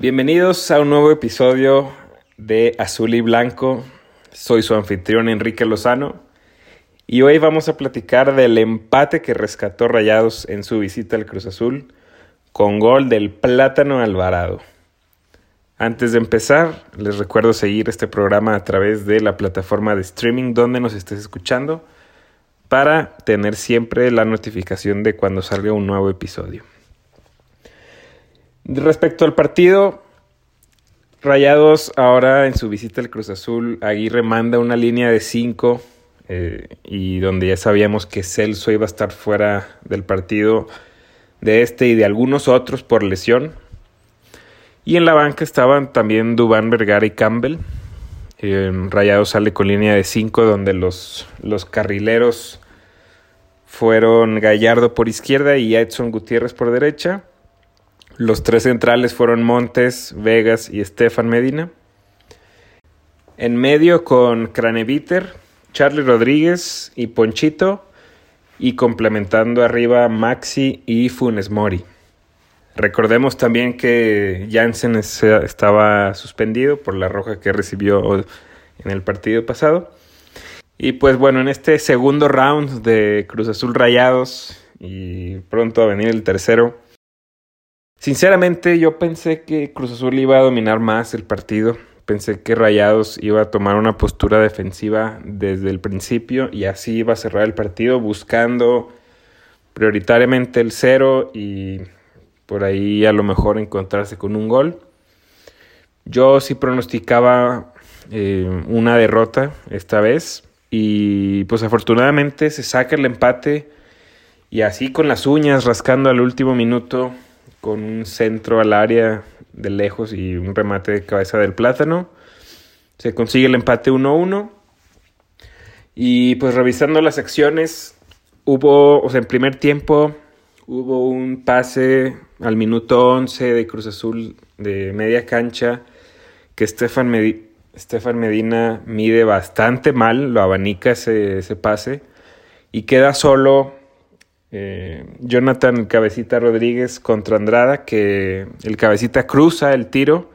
Bienvenidos a un nuevo episodio de Azul y Blanco. Soy su anfitrión Enrique Lozano y hoy vamos a platicar del empate que rescató Rayados en su visita al Cruz Azul con gol del Plátano Alvarado. Antes de empezar, les recuerdo seguir este programa a través de la plataforma de streaming donde nos estés escuchando para tener siempre la notificación de cuando salga un nuevo episodio. Respecto al partido, Rayados ahora en su visita al Cruz Azul, Aguirre manda una línea de 5 eh, y donde ya sabíamos que Celso iba a estar fuera del partido de este y de algunos otros por lesión. Y en la banca estaban también Dubán Vergara y Campbell. Eh, Rayados sale con línea de 5 donde los, los carrileros fueron Gallardo por izquierda y Edson Gutiérrez por derecha. Los tres centrales fueron Montes, Vegas y Estefan Medina. En medio con Craneviter, Charlie Rodríguez y Ponchito. Y complementando arriba Maxi y Funes Mori. Recordemos también que Jansen estaba suspendido por la roja que recibió en el partido pasado. Y pues bueno, en este segundo round de Cruz Azul Rayados y pronto a venir el tercero, Sinceramente yo pensé que Cruz Azul iba a dominar más el partido. Pensé que Rayados iba a tomar una postura defensiva desde el principio y así iba a cerrar el partido buscando prioritariamente el cero y por ahí a lo mejor encontrarse con un gol. Yo sí pronosticaba eh, una derrota esta vez y pues afortunadamente se saca el empate y así con las uñas rascando al último minuto con un centro al área de lejos y un remate de cabeza del plátano. Se consigue el empate 1-1. Y pues revisando las acciones, hubo, o sea, en primer tiempo hubo un pase al minuto 11 de Cruz Azul de media cancha que Estefan, Medina mide bastante mal, lo abanica ese, ese pase y queda solo eh, Jonathan Cabecita Rodríguez contra Andrada, que el Cabecita cruza el tiro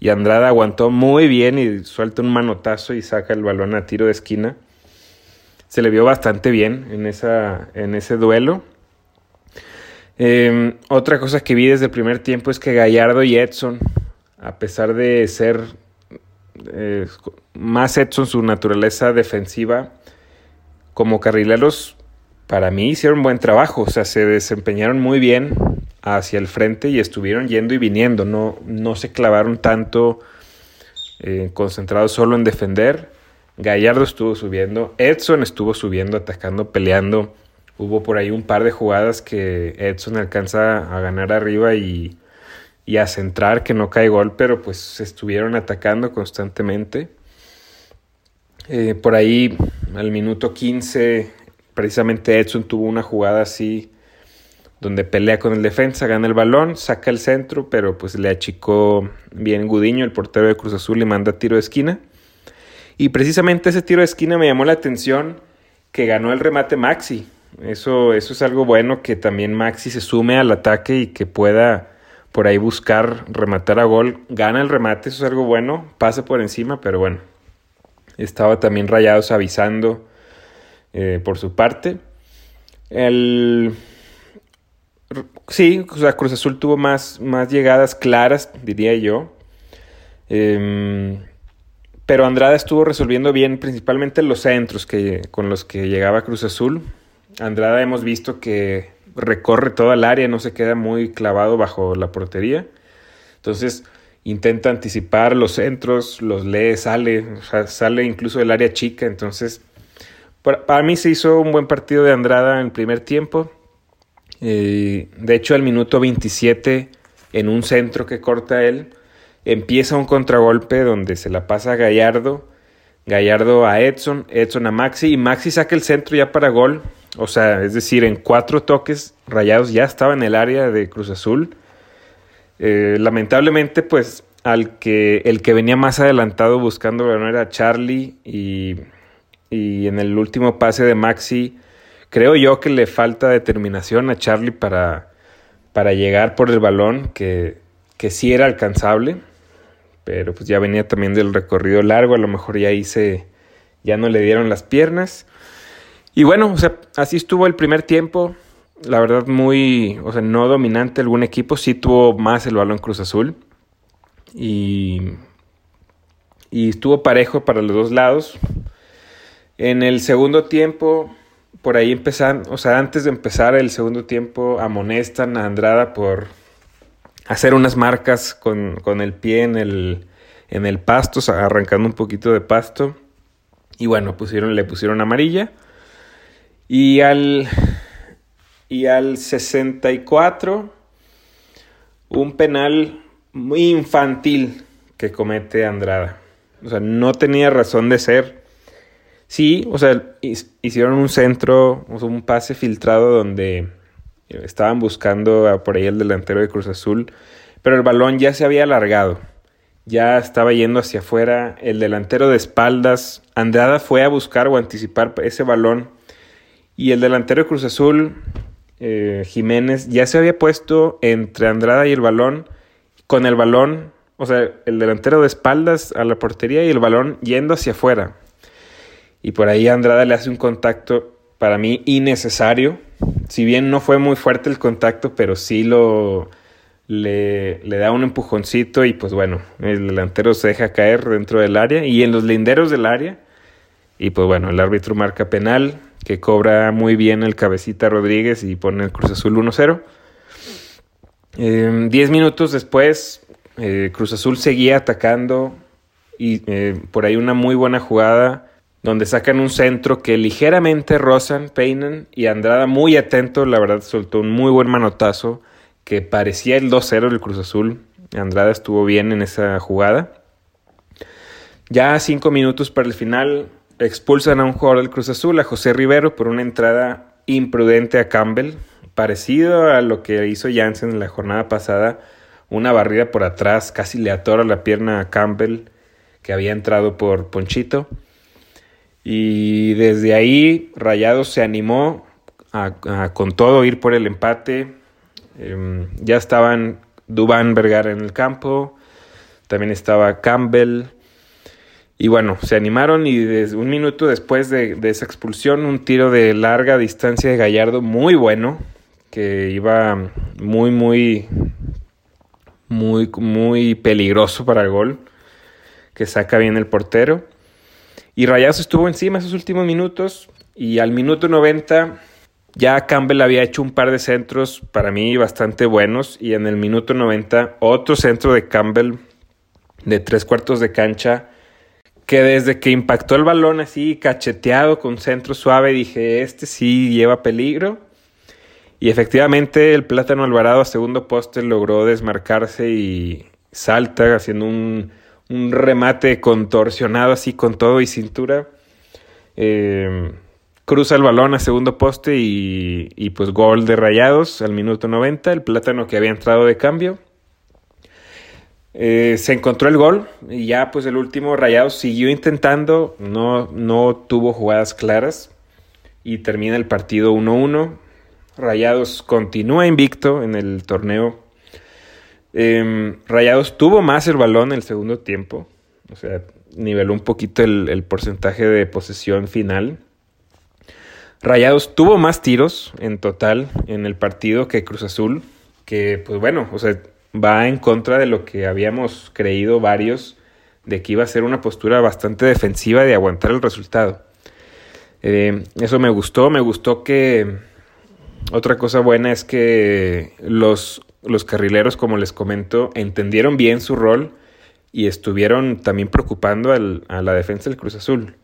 y Andrada aguantó muy bien y suelta un manotazo y saca el balón a tiro de esquina. Se le vio bastante bien en, esa, en ese duelo. Em, otra cosa que vi desde el primer tiempo es que Gallardo y Edson, a pesar de ser eh, más Edson su naturaleza defensiva, como carrileros para mí hicieron buen trabajo, o sea, se desempeñaron muy bien hacia el frente y estuvieron yendo y viniendo, no, no se clavaron tanto eh, concentrados solo en defender. Gallardo estuvo subiendo, Edson estuvo subiendo, atacando, peleando. Hubo por ahí un par de jugadas que Edson alcanza a ganar arriba y, a centrar, que no cae gol, pero pues estuvieron atacando constantemente. Eh, por ahí al minuto 15 Precisamente Edson tuvo una jugada así donde pelea con el defensa, gana el balón, saca el centro, pero pues le achicó bien Gudiño, el portero de Cruz Azul, y manda tiro de esquina. Y precisamente ese tiro de esquina me llamó la atención que ganó el remate Maxi. Eso, eso es algo bueno que también Maxi se sume al ataque y que pueda por ahí buscar rematar a gol. Gana el remate, eso es algo bueno, pasa por encima, pero bueno. Estaba también Rayados avisando eh, por su parte. El... Sí, Cruz Azul tuvo más, más llegadas claras, diría yo. Em, pero Andrada estuvo resolviendo bien principalmente los centros que, con los que llegaba Cruz Azul. Andrada hemos visto que recorre toda el área, no se queda muy clavado bajo la portería. Entonces intenta anticipar los centros, los lee, sale, sale incluso del área chica. Entonces para, mí se hizo un buen partido de Andrada en el primer tiempo. Eh, de hecho, al minuto 27, en un centro que corta él, empieza un contragolpe donde se la pasa a Gallardo. Gallardo a Edson, Edson a Maxi y Maxi saca el centro ya para gol. O sea, es decir, en cuatro toques Rayados ya estaba en el área de Cruz Azul. Eh, lamentablemente, pues al que el que venía más adelantado buscando bueno, era Charlie y y en el último pase de Maxi, creo yo que le falta determinación a Charlie para, para llegar por el balón, que, que sí era alcanzable, pero pues ya venía también del recorrido largo, a lo mejor ya hice, ya no le dieron las piernas. Y bueno, o sea, así estuvo el primer tiempo, la verdad muy, o sea, no dominante algún equipo, sí tuvo más el balón Cruz Azul y, y estuvo parejo para los dos lados. En el segundo tiempo, por ahí empezan, o sea, antes de empezar el segundo tiempo, amonestan a Andrada por hacer unas marcas con, el pie en el, en el pasto, arrancando un poquito de pasto. Y bueno, pusieron, le pusieron amarilla. Y al, y al 64, un penal muy infantil que comete Andrada. O sea, no tenía razón de ser. Sí, o sea, hicieron un centro, un pase filtrado donde estaban buscando por ahí el delantero de Cruz Azul, pero el balón ya se había alargado. Ya estaba yendo hacia afuera. El delantero de espaldas, Andrada fue a buscar o anticipar ese balón. Y el delantero de Cruz Azul, eh, Jiménez, ya se había puesto entre Andrada y el balón. Con el balón, o sea, el delantero de espaldas a la portería y el balón yendo hacia afuera. Y por ahí Andrada le hace un contacto para mí innecesario. Si bien no fue muy fuerte el contacto, pero sí lo le, le, da un empujoncito y pues bueno, el delantero se deja caer dentro del área y en los linderos del área. Y pues bueno, el árbitro marca penal que cobra muy bien el cabecita Rodríguez y pone el Cruz Azul 1-0. Eh, diez minutos después, eh, Cruz Azul seguía atacando y eh, por ahí una muy buena jugada donde sacan un centro que ligeramente rozan, peinan y Andrada muy atento, la verdad soltó un muy buen manotazo que parecía el 2-0 del Cruz Azul. Andrada estuvo bien en esa jugada. Ya cinco minutos para el final expulsan a un jugador del Cruz Azul, a José Rivero, por una entrada imprudente a Campbell, parecido a lo que hizo Jansen en la jornada pasada, una barrida por atrás, casi le atora la pierna a Campbell, que había entrado por Ponchito. Y desde ahí Rayados se animó a, con todo ir por el empate. Em, ya estaban Dubán Vergara en el campo, también estaba Campbell. Y bueno, se animaron y un minuto después de, de, esa expulsión, un tiro de larga distancia de Gallardo muy bueno, que iba muy, muy, muy, muy peligroso para el gol, que saca bien el portero. Y Rayados estuvo encima esos últimos minutos y al minuto 90 ya Campbell había hecho un par de centros para mí bastante buenos y en el minuto 90 otro centro de Campbell de tres cuartos de cancha que desde que impactó el balón así cacheteado con centro suave dije este sí lleva peligro y efectivamente el plátano Alvarado a segundo poste logró desmarcarse y salta haciendo un un remate contorsionado así con todo y cintura. Eh, cruza el balón a segundo poste y, pues gol de rayados al minuto 90, el plátano que había entrado de cambio. Eh, se encontró el gol y ya pues el último Rayados siguió intentando, no, no tuvo jugadas claras y termina el partido 1-1. Rayados continúa invicto en el torneo Em, Rayados tuvo más el balón en el segundo tiempo. O sea, niveló un poquito el, porcentaje de posesión final. Rayados tuvo más tiros en total en el partido que Cruz Azul. Que, pues bueno, o sea, va en contra de lo que habíamos creído varios de que iba a ser una postura bastante defensiva de aguantar el resultado. Em, eso me gustó, me gustó que otra cosa buena es que los los carrileros, como les comento, entendieron bien su rol y estuvieron también preocupando a la defensa del Cruz Azul.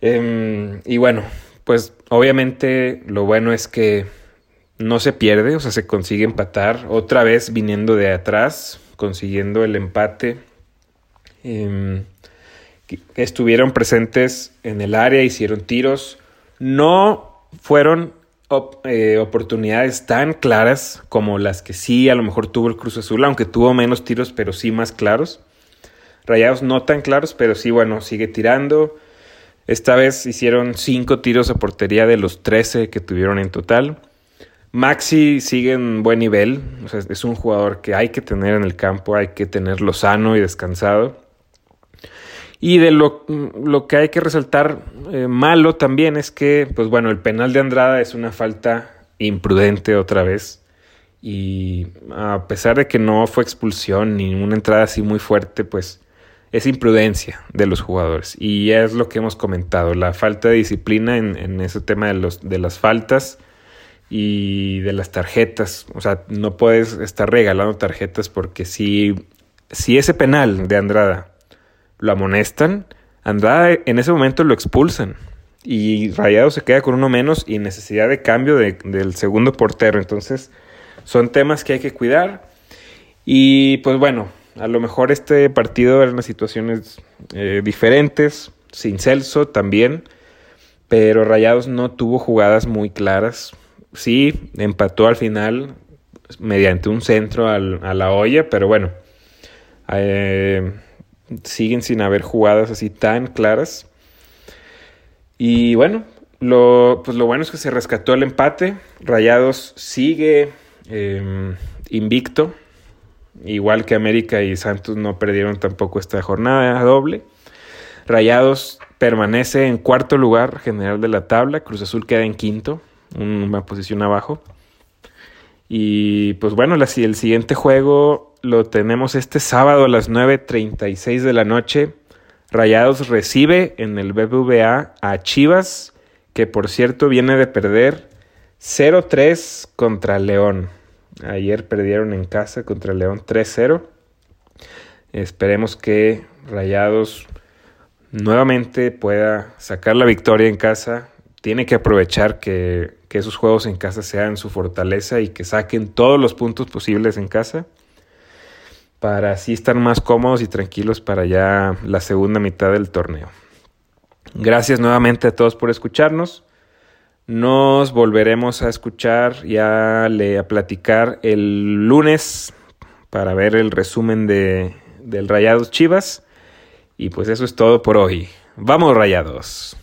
Em, y bueno, pues obviamente lo bueno es que no se pierde, o sea, se consigue empatar otra vez viniendo de atrás, consiguiendo el empate. Em, estuvieron presentes en el área, hicieron tiros. No fueron eh, oportunidades tan claras como las que sí a lo mejor tuvo el Cruz Azul, aunque tuvo menos tiros, pero sí más claros. Rayados no tan claros, pero sí, bueno, sigue tirando. Esta vez hicieron cinco tiros a portería de los 13 que tuvieron en total. Maxi sigue en buen nivel, o sea, es un jugador que hay que tener en el campo, hay que tenerlo sano y descansado. Y de lo, lo que hay que resaltar eh, malo también es que, pues bueno, el penal de Andrada es una falta imprudente otra vez. Y a pesar de que no fue expulsión ni una entrada así muy fuerte, pues es imprudencia de los jugadores. Y es lo que hemos comentado, la falta de disciplina en, en ese tema de, los, de las faltas y de las tarjetas. O sea, no puedes estar regalando tarjetas porque si, si ese penal de Andrada lo amonestan, Andrada en ese momento lo expulsan. Y Rayado se queda con uno menos y necesidad de cambio del segundo portero. Entonces, son temas que hay que cuidar. Y pues bueno, a lo mejor este partido eran situaciones eh, diferentes, sin Celso también, pero Rayados no tuvo jugadas muy claras sí, empató al final mediante un centro a la olla, pero bueno, eh, siguen sin haber jugadas así tan claras. Y bueno, lo, pues lo bueno es que se rescató el empate. Rayados sigue em, invicto, igual que América y Santos no perdieron tampoco esta jornada doble. Rayados permanece en cuarto lugar general de la tabla, Cruz Azul queda en quinto una posición abajo. Y pues bueno, el siguiente juego lo tenemos este sábado a las 9.36 de la noche. Rayados recibe en el BBVA a Chivas, que por cierto viene de perder 0-3 contra León. Ayer perdieron en casa contra León 3-0. Esperemos que Rayados nuevamente pueda sacar la victoria en casa. Tiene que aprovechar que que esos juegos en casa sean su fortaleza y que saquen todos los puntos posibles en casa para así estar más cómodos y tranquilos para ya la segunda mitad del torneo. Gracias nuevamente a todos por escucharnos. Nos volveremos a escuchar y a, a platicar el lunes para ver el resumen de, del Rayados Chivas. Y pues eso es todo por hoy. Vamos Rayados.